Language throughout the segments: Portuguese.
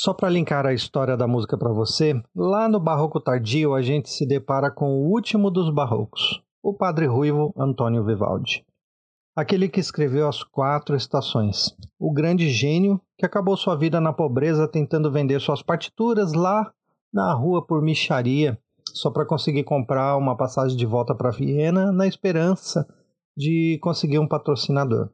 Só para linkar a história da música para você, lá no Barroco Tardio a gente se depara com o último dos barrocos, o Padre Ruivo Antônio Vivaldi. Aquele que escreveu as quatro estações, o grande gênio que acabou sua vida na pobreza tentando vender suas partituras lá na rua por micharia, só para conseguir comprar uma passagem de volta para Viena na esperança de conseguir um patrocinador.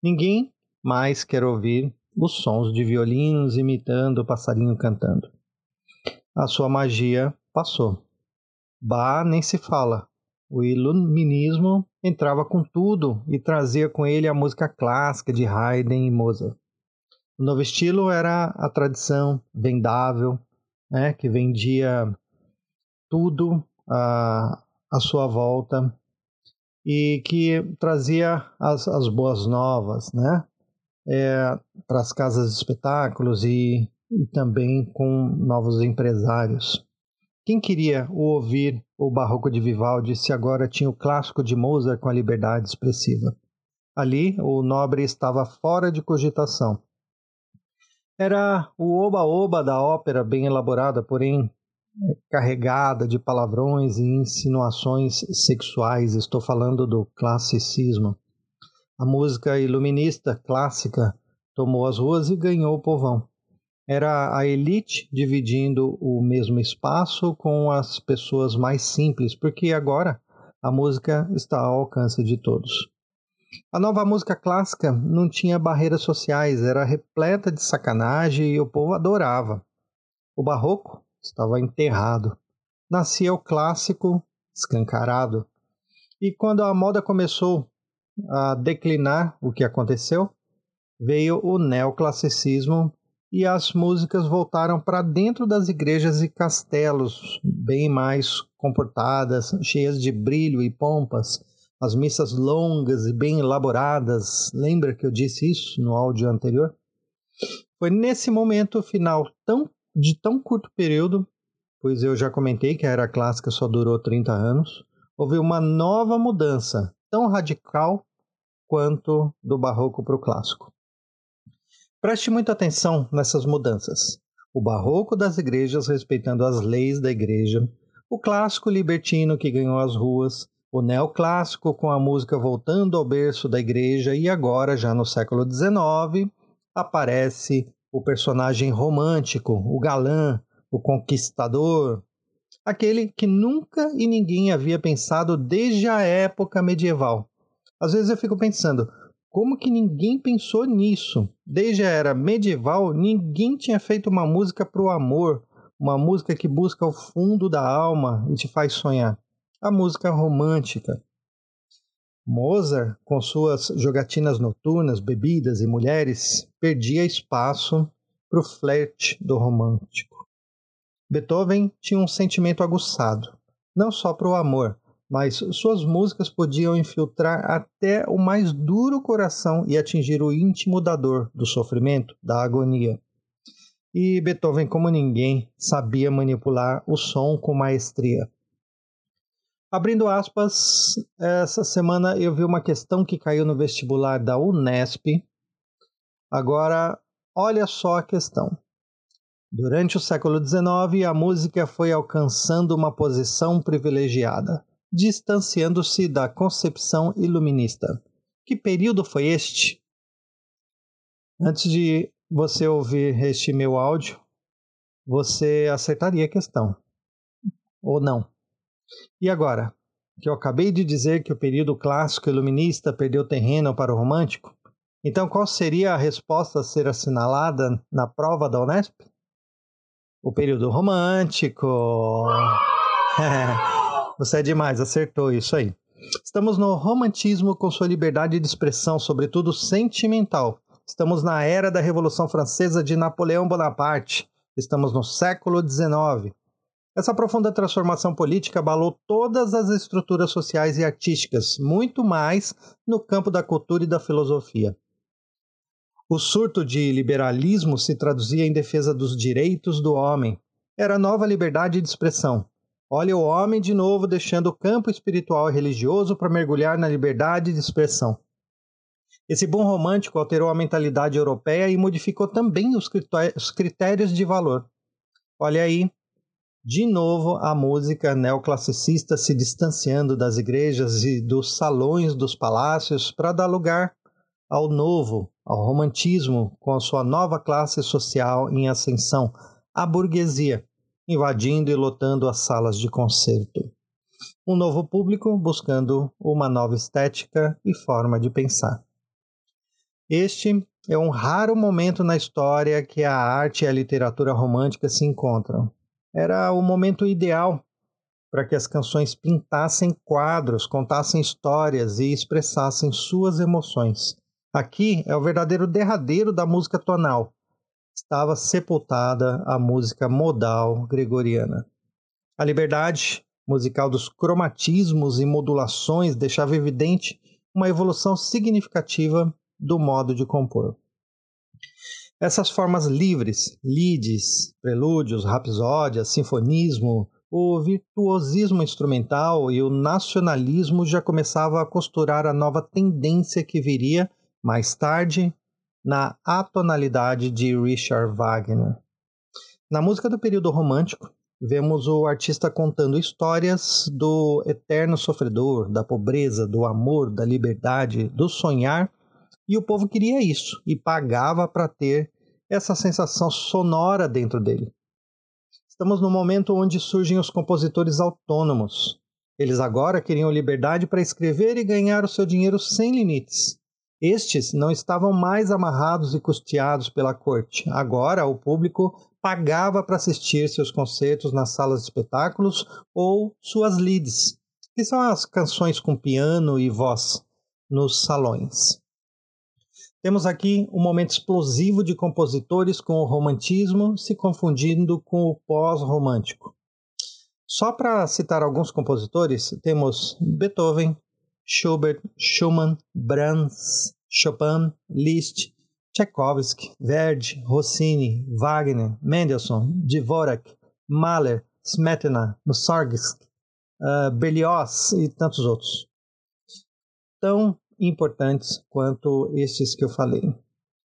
Ninguém mais quer ouvir os sons de violinos imitando o passarinho cantando. A sua magia passou. Bah, nem se fala. O iluminismo entrava com tudo e trazia com ele a música clássica de Haydn e Mozart. O novo estilo era a tradição vendável, né, que vendia tudo à, à sua volta e que trazia as, as boas novas, né? É, para as casas de espetáculos e, e também com novos empresários. Quem queria ouvir o barroco de Vivaldi se agora tinha o clássico de Mozart com a liberdade expressiva? Ali, o nobre estava fora de cogitação. Era o oba-oba da ópera bem elaborada, porém é, carregada de palavrões e insinuações sexuais. Estou falando do classicismo. A música iluminista clássica tomou as ruas e ganhou o povão. Era a elite dividindo o mesmo espaço com as pessoas mais simples, porque agora a música está ao alcance de todos. A nova música clássica não tinha barreiras sociais, era repleta de sacanagem e o povo adorava. O barroco estava enterrado. Nascia o clássico escancarado. E quando a moda começou a declinar o que aconteceu, veio o neoclassicismo e as músicas voltaram para dentro das igrejas e castelos, bem mais comportadas, cheias de brilho e pompas, as missas longas e bem elaboradas. Lembra que eu disse isso no áudio anterior? Foi nesse momento final tão, de tão curto período, pois eu já comentei que a era clássica só durou 30 anos, houve uma nova mudança tão radical quanto do barroco para o clássico. Preste muita atenção nessas mudanças. O barroco das igrejas respeitando as leis da igreja, o clássico libertino que ganhou as ruas, o neoclássico com a música voltando ao berço da igreja e agora, já no século XIX, aparece o personagem romântico, o galã, o conquistador, aquele que nunca e ninguém havia pensado desde a época medieval. Às vezes eu fico pensando, como que ninguém pensou nisso? Desde a era medieval, ninguém tinha feito uma música para o amor, uma música que busca o fundo da alma e te faz sonhar. A música romântica. Mozart, com suas jogatinas noturnas, bebidas e mulheres, perdia espaço para o flerte do romântico. Beethoven tinha um sentimento aguçado, não só para o amor, mas suas músicas podiam infiltrar até o mais duro coração e atingir o íntimo da dor, do sofrimento, da agonia. E Beethoven, como ninguém, sabia manipular o som com maestria. Abrindo aspas, essa semana eu vi uma questão que caiu no vestibular da Unesp. Agora, olha só a questão. Durante o século XIX, a música foi alcançando uma posição privilegiada distanciando-se da concepção iluminista. Que período foi este? Antes de você ouvir este meu áudio, você acertaria a questão. Ou não? E agora, que eu acabei de dizer que o período clássico iluminista perdeu terreno para o romântico, então qual seria a resposta a ser assinalada na prova da Unesp? O período romântico. Você é demais, acertou isso aí. Estamos no romantismo com sua liberdade de expressão, sobretudo sentimental. Estamos na era da Revolução Francesa de Napoleão Bonaparte. Estamos no século XIX. Essa profunda transformação política abalou todas as estruturas sociais e artísticas, muito mais no campo da cultura e da filosofia. O surto de liberalismo se traduzia em defesa dos direitos do homem. Era nova liberdade de expressão. Olha o homem de novo deixando o campo espiritual e religioso para mergulhar na liberdade de expressão. Esse boom romântico alterou a mentalidade europeia e modificou também os critérios de valor. Olha aí, de novo a música neoclassicista se distanciando das igrejas e dos salões dos palácios para dar lugar ao novo, ao romantismo, com a sua nova classe social em ascensão, a burguesia, invadindo e lotando as salas de concerto. Um novo público buscando uma nova estética e forma de pensar. Este é um raro momento na história que a arte e a literatura romântica se encontram. Era o momento ideal para que as canções pintassem quadros, contassem histórias e expressassem suas emoções. Aqui é o verdadeiro derradeiro da música tonal. Estava sepultada a música modal gregoriana. A liberdade musical dos cromatismos e modulações deixava evidente uma evolução significativa do modo de compor. Essas formas livres, lides, prelúdios, rapsódias, sinfonismo, o virtuosismo instrumental e o nacionalismo já começavam a costurar a nova tendência que viria mais tarde na atonalidade de Richard Wagner. Na música do período romântico, vemos o artista contando histórias do eterno sofredor, da pobreza, do amor, da liberdade, do sonhar e o povo queria isso e pagava para ter essa sensação sonora dentro dele. Estamos no momento onde surgem os compositores autônomos. Eles agora queriam liberdade para escrever e ganhar o seu dinheiro sem limites. Estes não estavam mais amarrados e custeados pela corte. Agora o público pagava para assistir seus concertos nas salas de espetáculos ou suas leads, que são as canções com piano e voz, nos salões. Temos aqui um momento explosivo de compositores com o romantismo se confundindo com o pós-romântico. Só para citar alguns compositores, temos Beethoven, Schubert, Schumann, Brahms, Chopin, Liszt, Tchaikovsky, Verdi, Rossini, Wagner, Mendelssohn, Dvorak, Mahler, Smetana, Mussorgsky, uh, Berlioz e tantos outros. Então, importantes quanto estes que eu falei.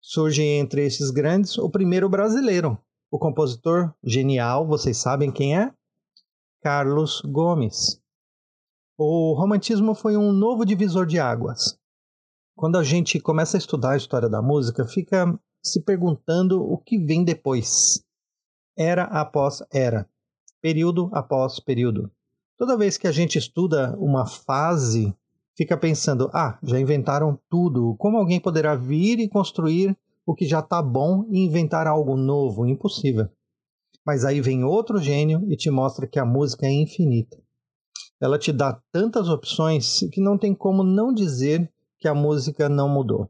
Surge entre esses grandes o primeiro brasileiro, o compositor genial, vocês sabem quem é? Carlos Gomes. O romantismo foi um novo divisor de águas. Quando a gente começa a estudar a história da música, fica se perguntando o que vem depois. Era após era, período após período. Toda vez que a gente estuda uma fase fica pensando: ah, já inventaram tudo, como alguém poderá vir e construir o que já está bom e inventar algo novo? Impossível. Mas aí vem outro gênio e te mostra que a música é infinita. Ela te dá tantas opções que não tem como não dizer que a música não mudou.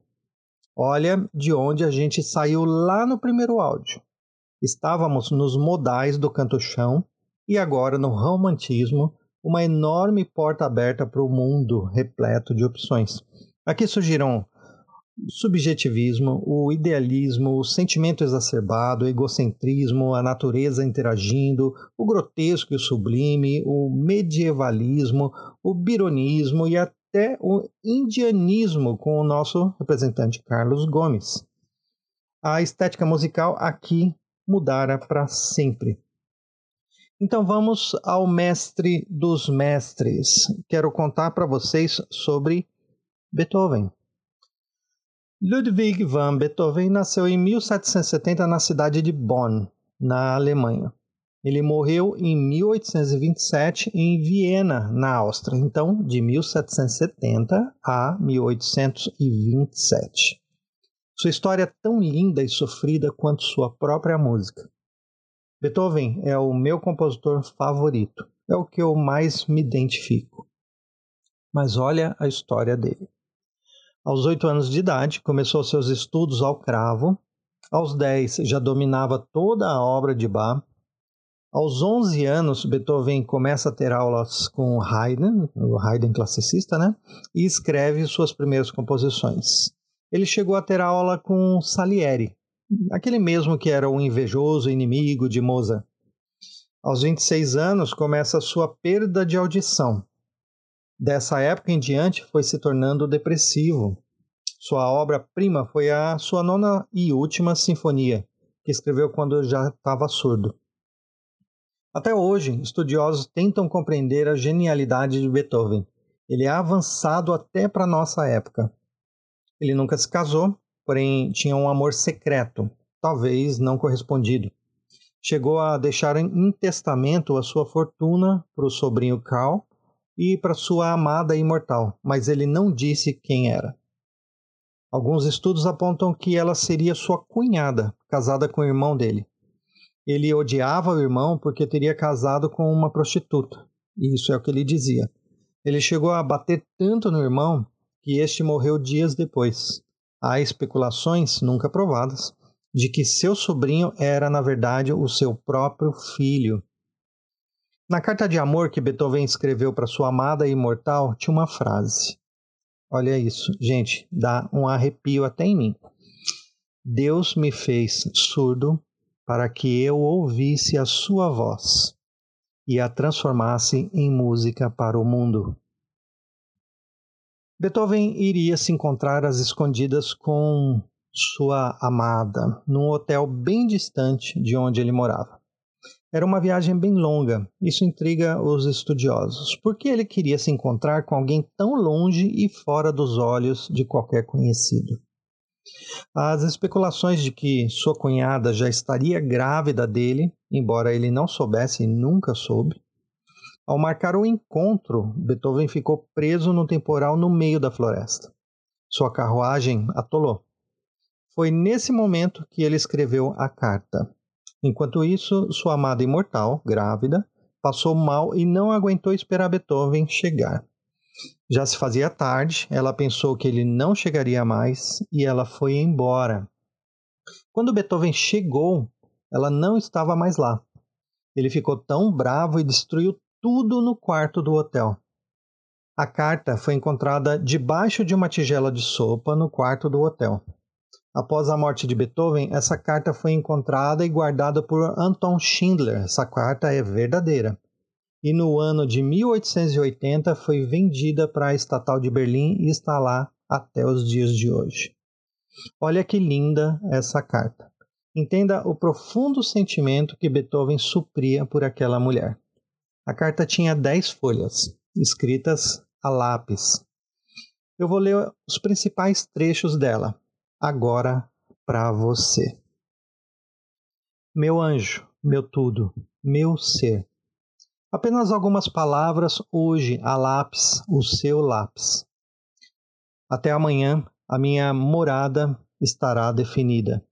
Olha de onde a gente saiu lá no primeiro áudio. Estávamos nos modais do canto-chão e agora no romantismo uma enorme porta aberta para o mundo repleto de opções. Aqui surgiram o subjetivismo, o idealismo, o sentimento exacerbado, o egocentrismo, a natureza interagindo, o grotesco e o sublime, o medievalismo, o bironismo e até o indianismo com o nosso representante Carlos Gomes. A estética musical aqui mudara para sempre. Então vamos ao mestre dos mestres. Quero contar para vocês sobre Beethoven. Ludwig van Beethoven nasceu em 1770 na cidade de Bonn, na Alemanha. Ele morreu em 1827 em Viena, na Áustria. Então, de 1770 a 1827. Sua história é tão linda e sofrida quanto sua própria música. Beethoven é o meu compositor favorito, é o que eu mais me identifico. Mas olha a história dele. Aos oito anos de idade, começou seus estudos ao cravo. Aos dez, já dominava toda a obra de Bach. Aos onze anos, Beethoven começa a ter aulas com Haydn, o Haydn classicista, né? E escreve suas primeiras composições. Ele chegou a ter aula com Salieri, aquele mesmo que era o invejoso inimigo de Mozart. Aos 26 anos começa sua perda de audição. Dessa época em diante foi se tornando depressivo. Sua obra-prima foi a sua nona e última sinfonia, que escreveu quando já estava surdo. Até hoje, estudiosos tentam compreender a genialidade de Beethoven. Ele é avançado até para nossa época. Ele nunca se casou, porém tinha um amor secreto, talvez não correspondido. Chegou a deixar em testamento a sua fortuna para o sobrinho Carl e para sua amada imortal, mas ele não disse quem era. Alguns estudos apontam que ela seria sua cunhada, casada com o irmão dele. Ele odiava o irmão porque teria casado com uma prostituta. Isso é o que ele dizia. Ele chegou a bater tanto no irmão que este morreu dias depois. Há especulações, nunca provadas, de que seu sobrinho era, na verdade, o seu próprio filho. Na carta de amor que Beethoven escreveu para sua amada imortal, tinha uma frase: Olha isso, gente, dá um arrepio até em mim. Deus me fez surdo para que eu ouvisse a sua voz e a transformasse em música para o mundo. Beethoven iria se encontrar às escondidas com sua amada num hotel bem distante de onde ele morava. Era uma viagem bem longa, isso intriga os estudiosos. Por que ele queria se encontrar com alguém tão longe e fora dos olhos de qualquer conhecido? As especulações de que sua cunhada já estaria grávida dele, embora ele não soubesse e nunca soube. Ao marcar o encontro, Beethoven ficou preso no temporal no meio da floresta. Sua carruagem atolou. Foi nesse momento que ele escreveu a carta. Enquanto isso, sua amada imortal, grávida, passou mal e não aguentou esperar Beethoven chegar. Já se fazia tarde, ela pensou que ele não chegaria mais e ela foi embora. Quando Beethoven chegou, ela não estava mais lá. Ele ficou tão bravo e destruiu tudo no quarto do hotel. A carta foi encontrada debaixo de uma tigela de sopa no quarto do hotel. Após a morte de Beethoven, essa carta foi encontrada e guardada por Anton Schindler. Essa carta é verdadeira. E no ano de 1880 foi vendida para a estatal de Berlim e está lá até os dias de hoje. Olha que linda essa carta. Entenda o profundo sentimento que Beethoven supria por aquela mulher. A carta tinha dez folhas, escritas a lápis. Eu vou ler os principais trechos dela agora para você. Meu anjo, meu tudo, meu ser. Apenas algumas palavras hoje a lápis, o seu lápis. Até amanhã a minha morada estará definida.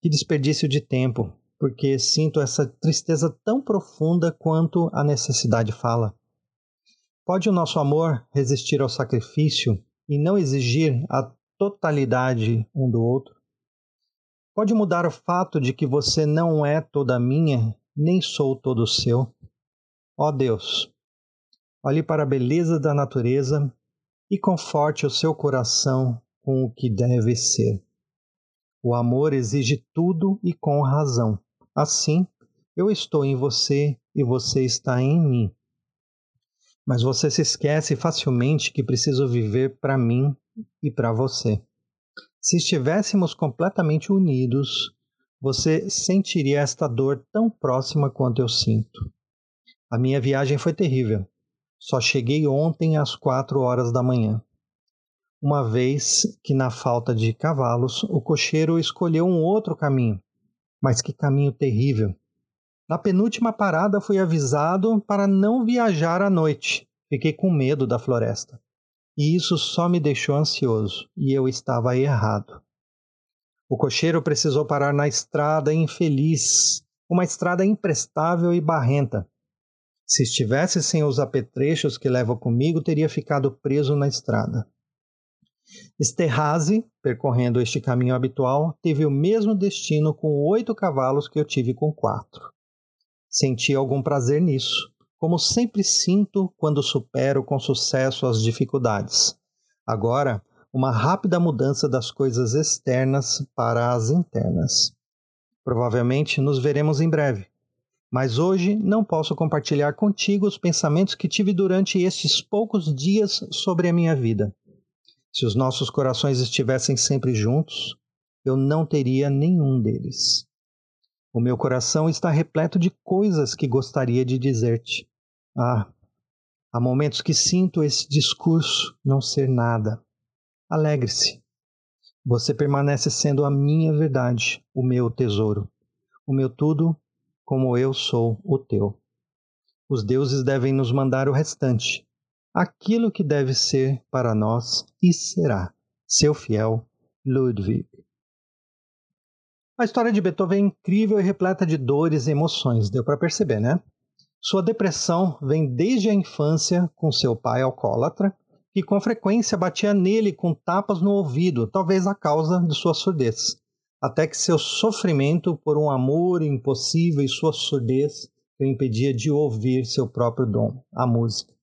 Que desperdício de tempo, porque sinto essa tristeza tão profunda quanto a necessidade fala. Pode o nosso amor resistir ao sacrifício e não exigir a totalidade um do outro? Pode mudar o fato de que você não é toda minha, nem sou todo seu? Ó Deus, olhe para a beleza da natureza e conforte o seu coração com o que deve ser. O amor exige tudo e com razão. Assim, eu estou em você e você está em mim. Mas você se esquece facilmente que preciso viver para mim e para você. Se estivéssemos completamente unidos, você sentiria esta dor tão próxima quanto eu sinto. A minha viagem foi terrível. Só cheguei ontem às quatro horas da manhã. Uma vez que, na falta de cavalos, o cocheiro escolheu um outro caminho. Mas que caminho terrível! Na penúltima parada fui avisado para não viajar à noite. Fiquei com medo da floresta. E isso só me deixou ansioso, e eu estava errado. O cocheiro precisou parar na estrada infeliz, uma estrada imprestável e barrenta. Se estivesse sem os apetrechos que levo comigo, teria ficado preso na estrada. Esterhazy, percorrendo este caminho habitual, teve o mesmo destino com oito cavalos que eu tive com quatro. Senti algum prazer nisso, como sempre sinto quando supero com sucesso as dificuldades. Agora, uma rápida mudança das coisas externas para as internas. Provavelmente nos veremos em breve, mas hoje não posso compartilhar contigo os pensamentos que tive durante estes poucos dias sobre a minha vida. Se os nossos corações estivessem sempre juntos, eu não teria nenhum deles. O meu coração está repleto de coisas que gostaria de dizer-te. Ah, há momentos que sinto esse discurso não ser nada. Alegre-se. Você permanece sendo a minha verdade, o meu tesouro, o meu tudo, como eu sou o teu. Os deuses devem nos mandar o restante, aquilo que deve ser para nós e será. Seu fiel Ludwig. A história de Beethoven é incrível e repleta de dores e emoções, deu para perceber, né? Sua depressão vem desde a infância com seu pai alcoólatra, que com frequência batia nele com tapas no ouvido, talvez a causa de sua surdez, até que seu sofrimento por um amor impossível e sua surdez o impedia de ouvir seu próprio dom, a música.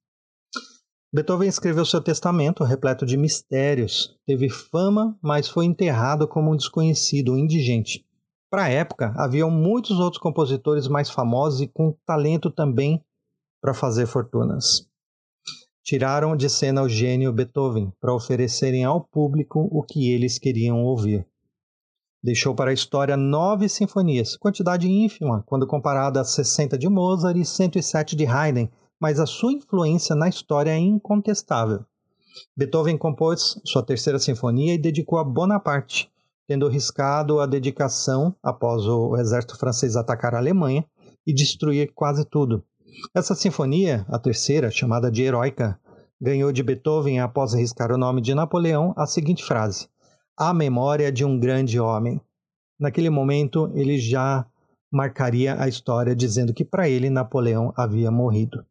Beethoven escreveu seu testamento repleto de mistérios. Teve fama, mas foi enterrado como um desconhecido, um indigente. Para a época, haviam muitos outros compositores mais famosos e com talento também para fazer fortunas. Tiraram de cena o gênio Beethoven para oferecerem ao público o que eles queriam ouvir. Deixou para a história nove sinfonias, quantidade ínfima quando comparada a 60 de Mozart e 107 de Haydn, mas a sua influência na história é incontestável. Beethoven compôs sua terceira sinfonia e dedicou a Bonaparte, tendo riscado a dedicação após o exército francês atacar a Alemanha e destruir quase tudo. Essa sinfonia, a terceira, chamada de Heroica, ganhou de Beethoven após arriscar o nome de Napoleão a seguinte frase: A memória de um grande homem. Naquele momento, ele já marcaria a história dizendo que para ele Napoleão havia morrido.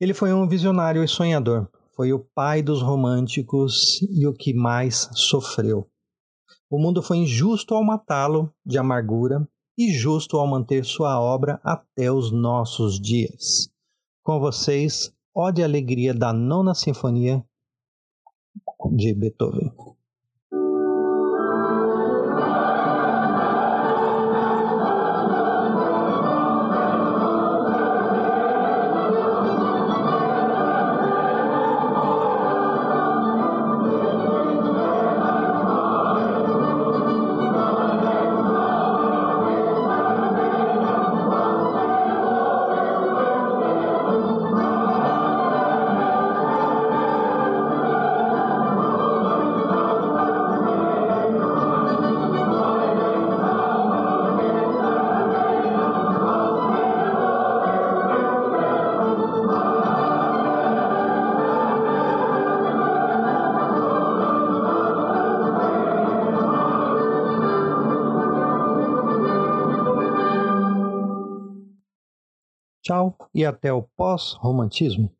Ele foi um visionário e sonhador. Foi o pai dos românticos e o que mais sofreu. O mundo foi injusto ao matá-lo de amargura e justo ao manter sua obra até os nossos dias. Com vocês, Ode e Alegria da Nona Sinfonia de Beethoven. Tchau e até o pós-romantismo.